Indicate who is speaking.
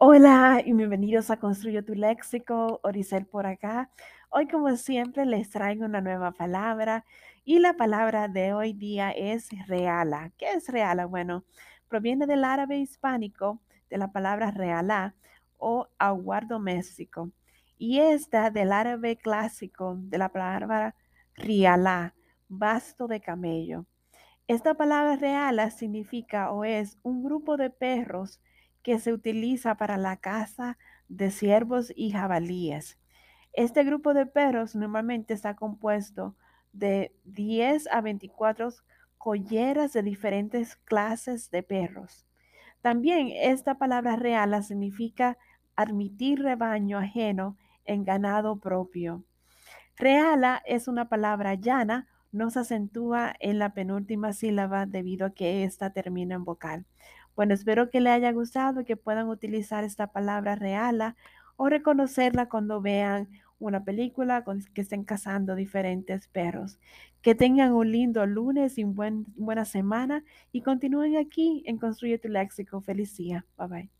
Speaker 1: Hola y bienvenidos a Construye tu Léxico, Oricel por acá. Hoy como siempre les traigo una nueva palabra y la palabra de hoy día es reala. ¿Qué es reala? Bueno, proviene del árabe hispánico de la palabra reala o aguar doméstico y esta del árabe clásico de la palabra rialá, basto de camello. Esta palabra reala significa o es un grupo de perros que se utiliza para la caza de ciervos y jabalíes. Este grupo de perros normalmente está compuesto de 10 a 24 colleras de diferentes clases de perros. También esta palabra reala significa admitir rebaño ajeno en ganado propio. Reala es una palabra llana, no se acentúa en la penúltima sílaba debido a que ésta termina en vocal. Bueno, espero que le haya gustado que puedan utilizar esta palabra reala o reconocerla cuando vean una película con que estén cazando diferentes perros. Que tengan un lindo lunes y buena semana y continúen aquí en Construye tu Léxico. Feliz. Bye bye.